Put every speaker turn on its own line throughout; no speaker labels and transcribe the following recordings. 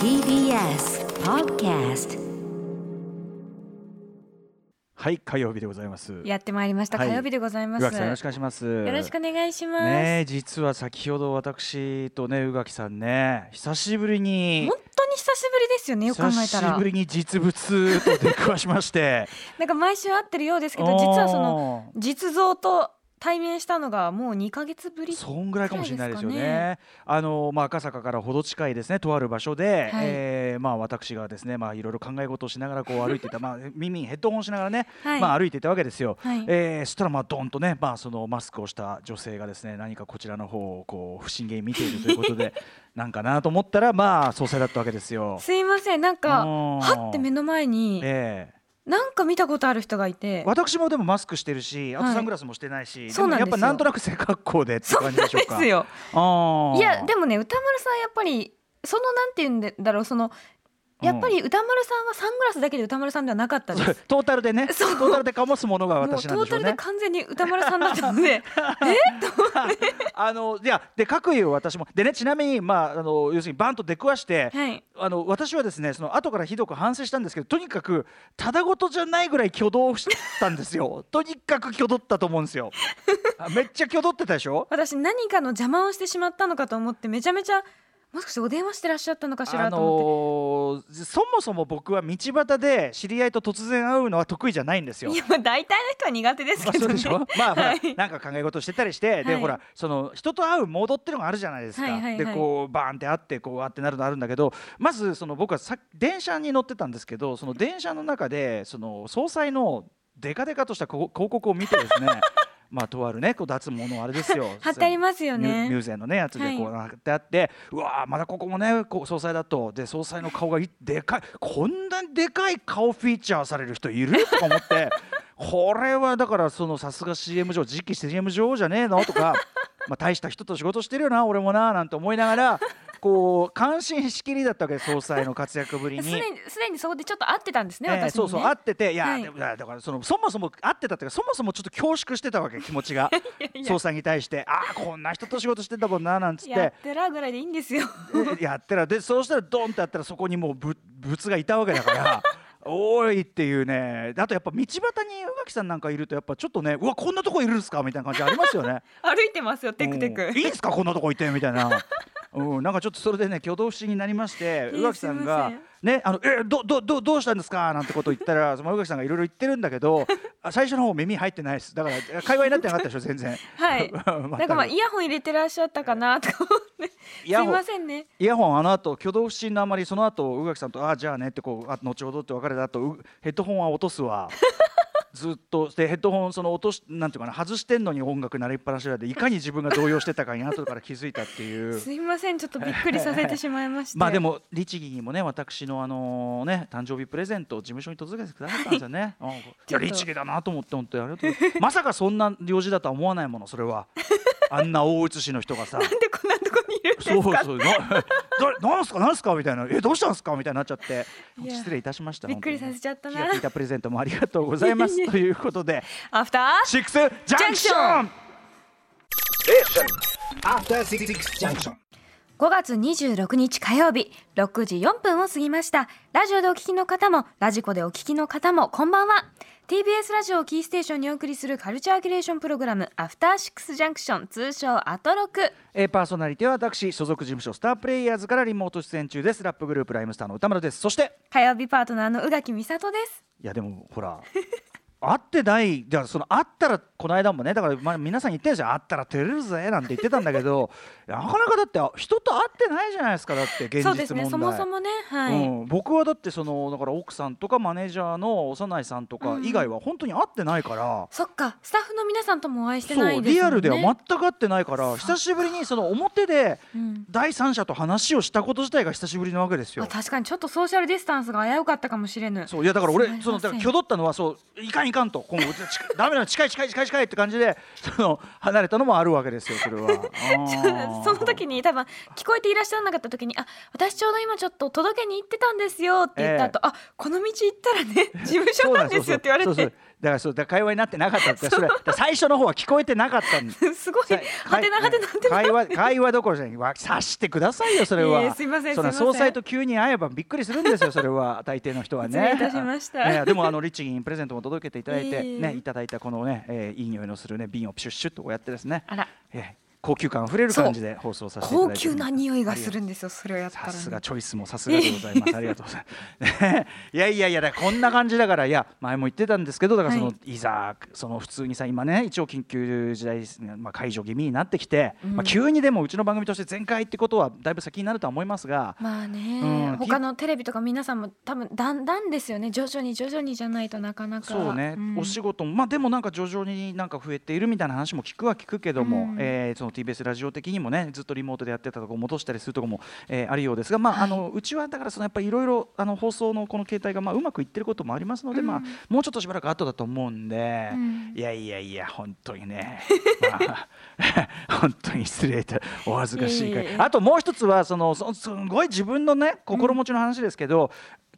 TBS Podcast
はい火曜日でございます。
やってまいりました、
はい。
火曜日でございます。
宇垣さんよろしくお願いします。
よろしくお願いします、
ねえ実は先ほど私とね宇垣さんね久しぶりに
本当に久しぶりですよねよく考えた
久し
ら
ぶりに実物と出くわしまして。
なんか毎週会ってるようですけど実はその実像と対面したのがもう2ヶ月ぶり
そんぐらいかもしれないですよね。あのまあ赤坂からほど近いですねとある場所で、
はい
えーまあ私がですねまあいろいろ考え事をしながらこう歩いていた まあ耳にヘッドホンしながらね、
はい
まあ歩いていたわけですよ。
はい
えーそしたらまあドンとねまあそのマスクをした女性がですね何かこちらの方をこう不審げに見ているということで なんかなと思ったらまあ総裁だったわけですよ。
すいませんなんか
うん
はって目の前に
ええ
なんか見たことある人がいて。
私もでもマスクしてるし、あと
はい
サングラスもしてないし、
そうなんですよ。
もやっぱなんとなく背格好でって感じでしょうか。
ですよ。
あー
いやでもね歌丸さんやっぱりそのなんて言うんだろうそのやっぱり歌丸さんはサングラスだけで歌丸さんではなかったです。
トータルでね。ト
そう。
ータルで醸すものが私なんでしょうね。
ータルで。完全に歌丸さんだったので。
あのいやで各言う私も。でねちなみにまああの要するにバンと出くわして、
はい。
あの私はですねその後からひどく反省したんですけどとにかくただごとじゃないぐらい挙動したんですよ。とにかく挙動ったと思うんですよ。あめっちゃ挙動ってたでしょ？
私何かの邪魔をしてしまったのかと思ってめちゃめちゃもしかしてお電話してらっしゃったのかし
あ
ら？と思って、
のーそもそも僕は道端で知り合いと突然会うのは得意じゃないんですよ。
い。やまあ大体の人は苦手ですけどね、
まあそうでしょ？まあ
はい。
なんか考え事してたりして、で
はい。
ほらその人と会うモードっていうのがあるじゃないですか、
はいはいはい。
でこうバーンって会ってこうあってなるのあるんだけどまずその僕はさ電車に乗ってたんですけどその電車の中でその総裁のデカデカとしたこ広告を見てですねまあとあるねこう脱毛のあれですよ。
貼ってありますよ
ミュミュ
ね
ーゼのねやつでこう貼ってあって、うわーまだここもねこう総裁だと。で総裁の顔がいでかいこんなにでかい顔フィーチャーされる人いる？とか思って。これはだからそのさすが CM 上次期 CM 女王じゃねえの？とか。まあ大した人と仕事してるよな俺もななんて思いながらこう感心しきりだったわけです総裁の活躍ぶりに。
すでにすでにそこでちょっと会ってたんですね、
えー
私にね。
そうそう会ってていや、
はい。
だからそのそもそも会ってたっていうかそもそもちょっと恐縮してたわけ気持ちが。総裁に対してああこんな人と仕事してたもんななんつって。
やってらぐらいでいいんですよ。
で やってらでそうしたらドンってやったらそこにもうぶ物がいたわけだから。おいっていうね。あとやっぱ道端に宇垣さんなんかいるとやっぱちょっとねうわこんなとこいるんすかみたいな感じありますよね。
歩いてますよ。テクテク。
うん。いいんすかこんなとこいてみたいな、うん、なんかちょっとそれでね挙動不審になりまして宇垣さんがねあのえどどどどうしたんですか？なんてことを言ったらその宇垣さんがいろいろ言ってるんだけどあ最初の方耳入ってないです。だから会話になってなかったでしょ全然。
はい。
全く
なんかまあイヤホン入れてらっしゃったかなとか思って。すいませんね。
イヤホンあの後挙動不審のあまりその後宇垣さんと「ああじゃあね」ってこうあ後ほどって別れた後う ヘッドホンは落とすわずっとでヘッドホンその落としなんていうかな外してんのに音楽鳴りっぱなしでいかに自分が動揺してたかに後から気づいたっていう。
すいませんちょっとびっくりさせてしまいまして
まあでも律儀にもね私のあのね誕生日プレゼントを事務所に届けてくださったんですよね。うんいや律儀だなと思って本当にありがとうまさかそんな用事だとは思わないものそれは。あんな大写しの人がさ。
なんでこんなとこるんですか
そうそうなななんすかなんすか？みたいな。えどうしたんすか？みたいになっちゃって。失礼いたしました。
びっくりさせちゃったな。
本当に気が利いたプレゼントもありがとうございます。ということで。
アフター
シックスジャンクション
After Six Junction.
5月26日火曜日6時4分を過ぎました。ラジオでお聞きの方もラジコでお聞きの方もこんばんは。TBS ラジオをキーステーションにお送りするカルチャーキュレーションプログラムアフターシックスジャンクション通称アトロク。
えーパーソナリティは私所属事務所スタープレイヤーズからリモート出演中です。ラップグループライムスターの歌丸です。そして
火曜日パートナーの宇垣美里です。
いやでもほら 会ってないじゃあその会ったらこの間もねだからまあ皆さん言ってるんですよ会ったら照れるぜなんて言ってたんだけどなかなかだって人と会ってないじゃないですかだって現実問題。
そうですねそもそもねはい、
うん、僕はだってそのだから奥さんとかマネージャーの幼いさんとか以外は本当に会ってないから、
そっか。スタッフの皆さんともお会いして
そ
ないうですね。
リアルでは全く会ってないから久しぶりにその表で
うん。
第三者と話をしたこと自体が久しぶりなわけですよ。
あ。確かにちょっとソーシャルディスタンスが危うかったかもしれぬ。
そういやだから俺そのだから挙動ったのはそういかんいかんとこう近ダメなの近い近い近い近いって感じでその離れたのもあるわけですよそれは。
その時に多分聞こえていらっしゃらなかった時に「あ私ちょうど今ちょっと届けに行ってたんですよ」って言った後、あこの道行ったらね 事務所なんですよって言われて。
そうそうそう。だからそうだ会話になってなかった。ってそれ最初の方は聞こえてなかったん。です
すごい。はてなはてなはてな
会話会話どころじゃない。わ察してくださいよそれは、
いえいえすいません。
その総裁と急に会えばびっくりするんですよそれは大抵の人はね。
失礼いたしました。
ねでもあの律儀にプレゼントも届けていただいて、ねいただいたこのね、えーいい匂いのするね瓶をシュッシュッとこうやってですね。
あら。
えー高級感あふれる感じで放送させていただいて
高級な匂いがするんですよそれをやったら
さ
ね
すがチョイスもさすがでございます。ありがとうございます。ね いやいやいやこんな感じだからいや前も言ってたんですけどだからその、、
はい
ざその普通にさ今ね一応緊急事態ですねまあ解除気味になってきて、
うん。
まあ急にでもうちの番組として全開ってことはだいぶ先になるとは思いますが。
まあね、
うん
他のテレビとか皆さんも多分だんだんですよね。徐々に徐々にじゃないとなかなか。
そうね、
ん。
お仕事もまあでもなんか徐々になんか増えているみたいな話も聞くは聞くけども、
うん。
えーその TBS ラジオ的にもねずっとリモートでやってたとこ戻したりするとこも、えーあるようですがまあ、
はい。
あのうちはだからそのやっぱりいろいろあの放送のこの形態がまあうまくいってることもありますので、
うん。
まあもうちょっとしばらく後だと思うんで、
うん。
いやいやいや本当にね、まあ、本当に失礼とお恥ずかしいかあともう一つはそのそすごい自分のね心持ちの話ですけど、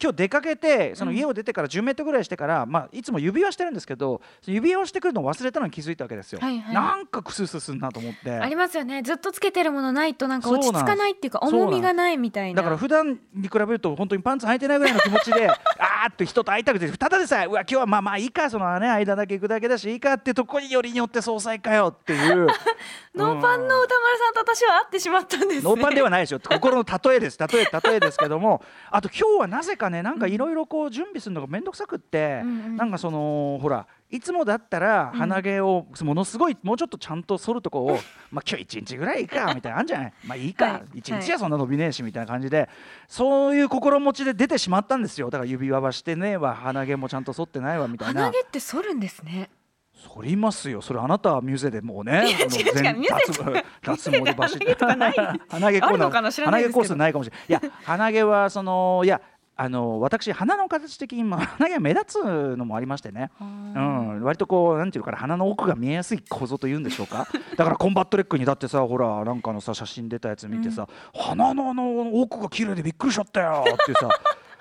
今日出かけてその家を出てから10メートルぐらいしてから、まあ、いつも指輪してるんですけど指輪をしてくるのを忘れたのに気づいたわけですよ、
はいはい。
なんかクスクスすんなと思って。
ありますよね。ずっとつけてるものないとなんか落ち着かないっていうか重みがないみたいな。
だから普段に比べると本当にパンツ履いてないぐらいの気持ちであ ーっと人と会いたくてただでさえうわ今日はまあまあいいかそのね間だけ行くだけだしいいかってとこによりによって総裁かよっていう。
ノーパンの歌丸さんと私は会ってしまったんですね。
ノーパンではないですよ。心の例えです例え例えですけども。あと今日はなぜかねなんかいろいろこう準備するのが面倒くさくって、
うんうん。
なんかそのほらいつもだったら鼻毛をものすごいもうちょっとちゃんと剃るとこを、まあ今日一日ぐらいいいかみたいなのあんじゃない？まあいいか、
はい。
一日じゃそんな伸びねえしみたいな感じで。そういう心持ちで出てしまったんですよ。だから指輪はしてねえわ鼻毛もちゃんと剃ってないわみたいな。
鼻毛って剃るんですね。
剃りますよ。それあなたはミュゼでもうね
違う違う
全
ミュゼ
脱脱毛でバシッ
鼻毛
鼻毛コースないかもしれない。いや鼻毛はそのいやあの私鼻の形的にまあ 鼻毛が目立つのもありましてね。うん、割とこうなんていうのかな鼻の奥が見えやすい構造というんでしょうか。だからコンバット REC にだってさほらなんかのさ写真出たやつ見てさ、鼻のあの奥が綺麗でびっくりしちゃったよってさ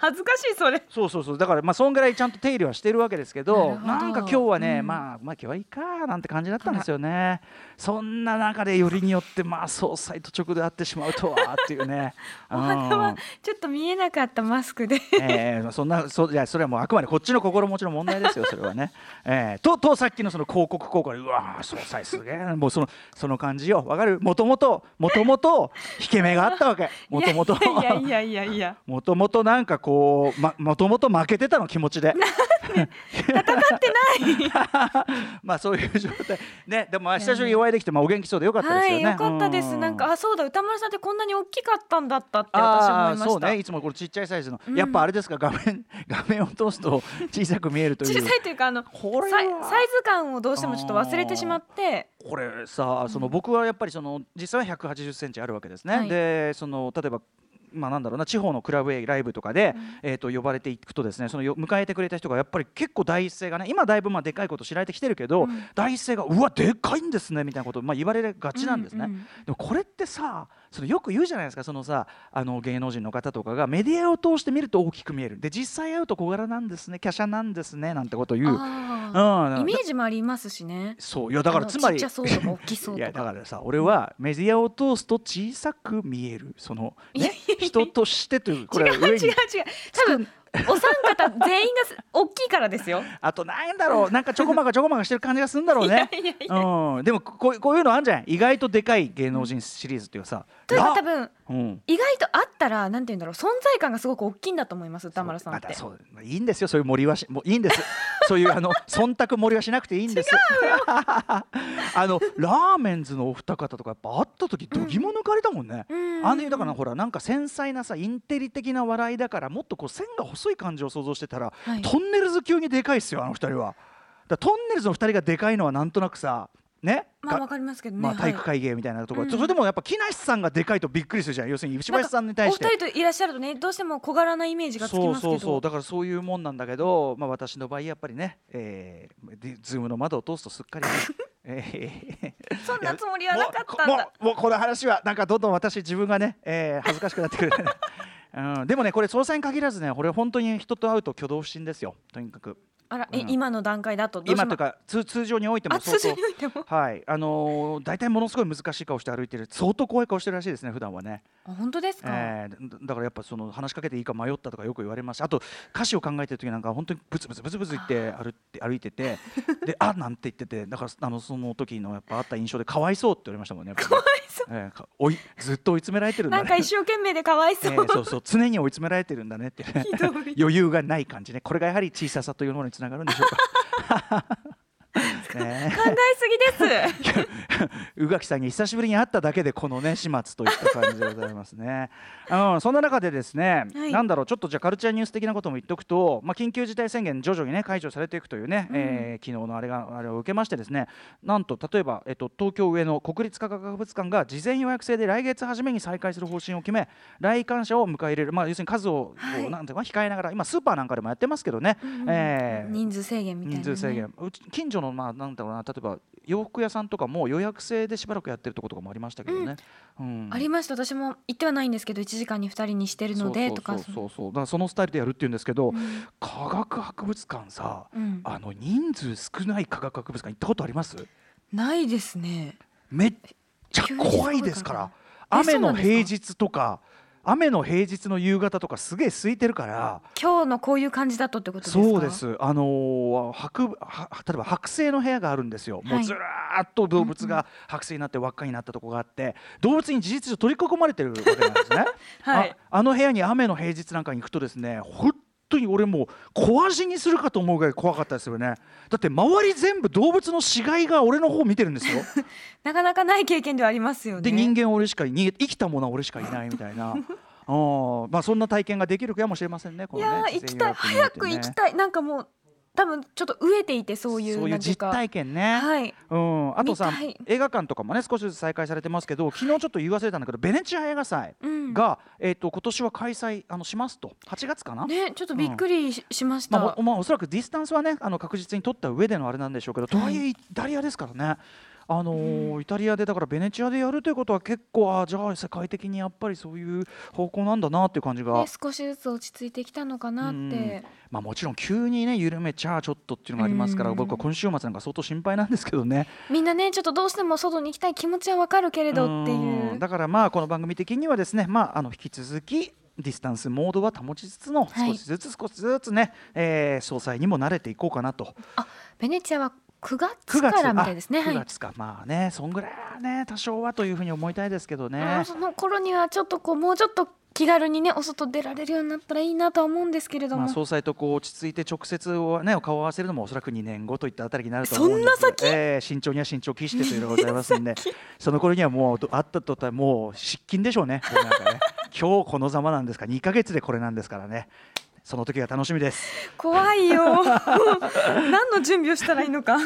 恥ずかしいそれ。
そうそうそう。だからまあそんぐらいちゃんと手入れはしてるわけですけど
な
んか今日はね、
うん。
まあまあ今日はいいかなんて感じだったんですよね。そんな中でよりによってまあ総裁と直で会ってしまうとはっていうね。
お花は
うん。
ちょっと見えなかったマスクで。
えーまあそんなそいやそれはもうあくまでこっちの心持ちの問題ですよそれはね、えーととさっきのその広告効果でうわー総裁すげえ。なもうそのその感じよ。わかる？もともともともと引け目があったわけ。もともと
いやいやいやいやいや。
もともとなんかこう、ま、もともと負けてたの気持ちで。戦ってない。まあそういう状態。ねでもまあ久しぶりにお会いできて、まあ、お元気そうでよかったですよね、
はいよかったです。
う
なんかあそうだ歌丸さんってこんなに大きかったんだったって私思いました。
そうね。いつもこれちっちゃいサイズの、
うん。
やっぱあれですか画面 画面を通すと小さく見えるという。
小さいというかあの
これ
サイズ感をどうしてもちょっと忘れてしまって。
これさその僕はやっぱりその実際は180センチあるわけですね、
はい。
でその例えばまあなんだろうな地方のクラブへライブとかで、
うん。
えー、と呼ばれていくとですねそのよ迎えてくれた人がやっぱり結構第一声がね今だいぶまあでかいこと知られてきてるけど、
うん。
第一声がうわでかいんですねみたいなことをまあ言われがちなんですね。でもこれってさそのよく言うじゃないですかそのさあの芸能人の方とかがメディアを通して見ると大きく見える。で実際会うと小柄なんですね華奢なんですねなんてことを言う。うん。
イメージもありますしね。
そう。いやだからつまり
ちっちゃそうとか大きそう
い
とか。
やだからさ俺はメディアを通すと小さく見える。その、ね、人としてというこれ
違う違う違う。多分お三方全員がす大きいからですよ。
あとなんだろうなんかちょこまか ちょこまかしてる感じがするんだろうね。うん、でもこうこういうのあるんじゃない？意外とでかい芸能人シリーズっていうかさ、
という多分
うん、
意外とあったらなんて言うんだろう存在感がすごく大きいんだと思います歌丸さんって。
またそうまあいいんですよそういう森はしもういいんですそういうあの忖度森はしなくていいんです。あのラーメンズのお二方とかやっぱ会った時どぎも抜かれたもんね、
うん。
あのだからほらなんか繊細なさインテリ的な笑いだからもっとこう線が細い感じを想像してたら、
はい。
トンネルズ級にでかいっすよあの二人は。だとんねるずの二人がでかいのはなんとなくさね。が
まあわかりますけどね、
まあ、
はい。
体育会系みたいなところ、
うん。
それでもやっぱ木梨さんがでかいとびっくりするじゃん。要するに石橋さんに対して。
お二人といらっしゃるとねどうしても小柄なイメージがつき
そう
ますけど。
そうそうだからそういうもんなんだけど、まあ、私の場合やっぱりね、えー、で Zoom の窓を通すとすっかりね、えー
そんなつもりはなかったんだ。
もうもうもうこの話はなんかどんどん私自分がね、えー恥ずかしくなってくる、うん、でもねこれ総裁に限らずねこれ本当に人と会うと挙動不審ですよ。とにかく。
あら、え
うん。
今の段階だと
今というか通通常においてもはい。あのー大体ものすごい難しい顔して歩いてる相当怖い顔してるらしいですね普段はね、
あ本当ですか、
えーだだからやっぱその話しかけていいか迷ったとかよく言われましたあと歌詞を考えてる時なんか本当にブツブツブツブツ言って歩歩いてて であなんて言っててだからあのその時のやっぱあった印象でかわいそうって言われましたもんね
かわいそう。
え おいずっと追い詰められてるんだね。
なんか一生懸命でかわいそう、
えーそうそう常に追い詰められてるんだねって。余裕がない感じね。これがやはり小ささというものにつながるんでしょうかね。
考えすぎです。
宇垣さんに久しぶりに会っただけでこのね始末といった感じでございますね。うん、そんな中でですね、
はい。
なんだろうちょっとじゃあカルチャーニュース的なことも言っておくと、まあ、緊急事態宣言徐々にね解除されていくというね、
うん。
えー昨日のあれがあれを受けましてですねなんと例えば、えっと、東京上野国立科学博物館が事前予約制で来月初めに再開する方針を決め来館者を迎え入れる、まあ、要するに数をこう、
はい
なんていうか控えながら今スーパーなんかでもやってますけどね、えー
人数制限みたいな、ね、
人数制限。近所のまあなんだろうな。例えば洋服屋さんとかも予約制でしばらくやってるところとかもありましたけどね。うん。
ありました。私も行ってはないんですけど1時間に2人にしてるのでとか
そうそうそう。そう。だからそのスタイルでやるっていうんですけど、
うん。
科学博物館さ
うん。
あの人数少ない科学博物館行ったことあります？
ないですね。
めっちゃ怖いですから。雨の平日とか雨の平日の夕方とかすげえ空いてるから。
今日のこういう感じだとってことですか？
そうです。あのー博は例えば剥製の部屋があるんですよ。も
はい
うずらーっと動物が剥製になって輪っかになったとこがあって、動物に事実上取り囲まれてるわけなんですね。
はい
ああの部屋に雨の平日なんかに行くとですね、本当に俺もう小味にするかと思うぐらい怖かったですよね。だって周り全部動物の死骸が俺の方見てるんですよ。
なかなかない経験ではありますよね
で人間は俺しかいに生きたものは俺しかいないみたいな。あーまあそんな体験ができるかもしれませんね。こ
い
のね
やー行きたい
事前予約
早く行きたいなんかもう多分ちょっと飢えていてそういう
そういう実体験ね。
はい。
うん、あとさ映画館とかもね少しずつ再開されてますけど昨日ちょっと言い忘れたんだけどベネチア映画祭
うん。
が、えー、と今年は開催あのしますと。8月かな、
ねちょっとびっくりし,、しました、
まあおまあ、おそらくディスタンスはねあの確実に取った上でのあれなんでしょうけどとはい。えイタリアですからね。あのーイタリアでだからベネチアでやるということは結構あじゃあ世界的にやっぱりそういう方向なんだなっていう感じが。
ね、少しずつ落ち着いてきたのかなっ
うん。
て
まあ、もちろん急にね緩めちゃちょっとっていうのがありますから
うん。
僕は今週末なんか相当心配なんですけどね。
みんなねちょっとどうしても外に行きたい気持ちはわかるけれどっていう。
うん。だからまあこの番組的にはですねまああの引き続きディスタンスモードは保ちつつの
はい
少しずつ少しずつね、えー総裁にも慣れていこうかなと。
あベネチアは9
9
月
月。
からみたいですね。
あ9
はい。
月か、まあねそんぐらいはね多少はというふうに思いたいですけどね。
その頃にはちょっとこうもうちょっと気軽にねお外出られるようになったらいいなとは思うんですけれども、
まあ、総裁とこう落ち着いて直接を、ね、顔を合わせるのもおそらく2年後といったあたりになると思うんです。
そんな先？
えー慎重には慎重を期してというのがございますんで。その頃にはもうど会ったとたらもう失禁でしょうね。僕なんかね。今日このざまなんですか？ら2ヶ月でこれなんですからねその時が楽しみです。
怖いよ。何の準備をしたらいいのか。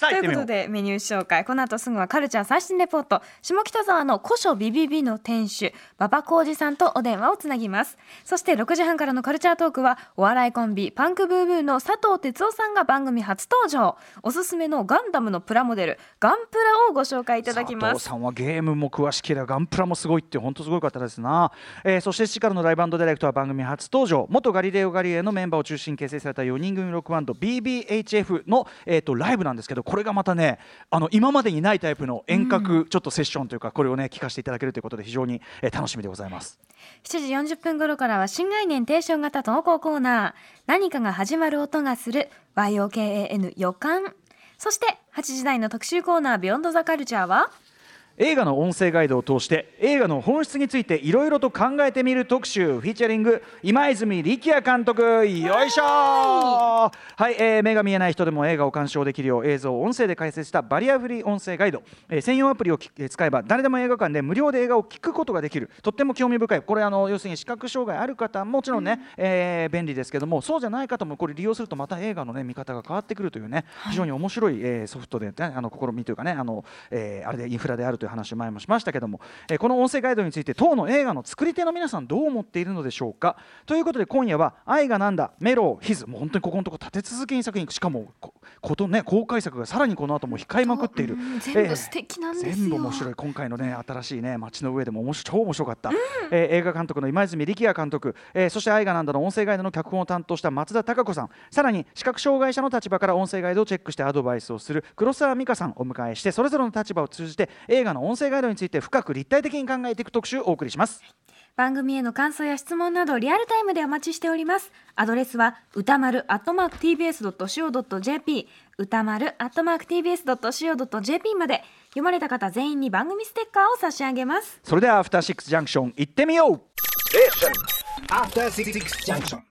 とい
う
ことでメニュー紹介。この後すぐはカルチャー最新レポート。下北沢の古書ビビビの店主馬場浩二さんとお電話をつなぎます。そして6時半からのカルチャートークはお笑いコンビパンクブーブーの佐藤哲夫さんが番組初登場。おすすめのガンダムのプラモデルガンプラをご紹介いただきます。
佐藤さんはゲームも詳しければガンプラもすごいって本当すごい方ですな、えーそして7時からのライブディレクトは番組初登場。元ガリレオ・ガリレイのメンバーを中心に結成された4人組ロックバンド BBHF の、えー、とライブなんですけどこれがまたねあの今までにないタイプの遠隔ちょっとセッションというかこれをね聞かせていただけるということで非常に、えー楽しみでございます。
7時40分頃からは新概念提唱型投稿コーナー。何かが始まる音がする。YOKAN 予感。そして8時台の特集コーナービヨンドザカルチャーは？
映画の音声ガイドを通して映画の本質についていろいろと考えてみる特集フィーチャリング今泉力也監督。よいしょはい、えー目が見えない人でも映画を鑑賞できるよう映像を音声で解説したバリアフリー音声ガイド、えー専用アプリをきえー使えば誰でも映画館で無料で映画を聞くことができる。とっても興味深い。これあの要するに視覚障害ある方もちろんね、えー便利ですけどもそうじゃない方もこれ利用するとまた映画のね見方が変わってくるというね非常に面白い、えーソフトで、ね、あの試みというかねあの、えーあれでインフラであるといういう話を前もしましたけども、えーこの音声ガイドについて当の映画の作り手の皆さんどう思っているのでしょうか？ということで今夜は「愛がなんだメローヒズ」もう本当にここのとこ立て続けに作品しかもこことね公開作がさらにこの後も控えまくっている。
うん全部素敵なんですよ、
全部面白い。今回のね新しいね街の上でも面白超面白かった、えー映画監督の今泉力也監督、えーそして「愛がなんだ」の音声ガイドの脚本を担当した松田孝子さん。さらに視覚障害者の立場から音声ガイドをチェックしてアドバイスをする黒沢美香さんをお迎えしてそれぞれの立場を通じて映画の音声ガイドについて深く立体的に考えていく特集をお送りします。
番組への感想や質問などリアルタイムでお待ちしております。アドレスは歌丸 @tbs.co.jp 歌丸 @tbs.co.jp まで。読まれた方全員に番組ステッカーを差し上げます。
それではアフターシックスジャンクション行ってみよう。
After Six Junction.